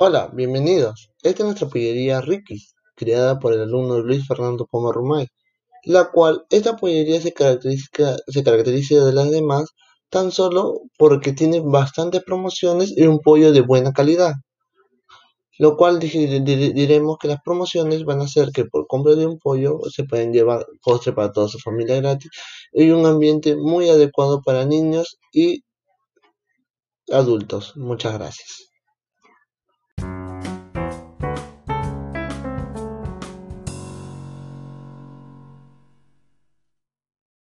Hola, bienvenidos. Esta es nuestra pollería Ricky's, creada por el alumno Luis Fernando Poma Rumay, la cual esta pollería se caracteriza, se caracteriza de las demás tan solo porque tiene bastantes promociones y un pollo de buena calidad. Lo cual diremos que las promociones van a ser que por compra de un pollo se pueden llevar postre para toda su familia gratis y un ambiente muy adecuado para niños y adultos. Muchas gracias.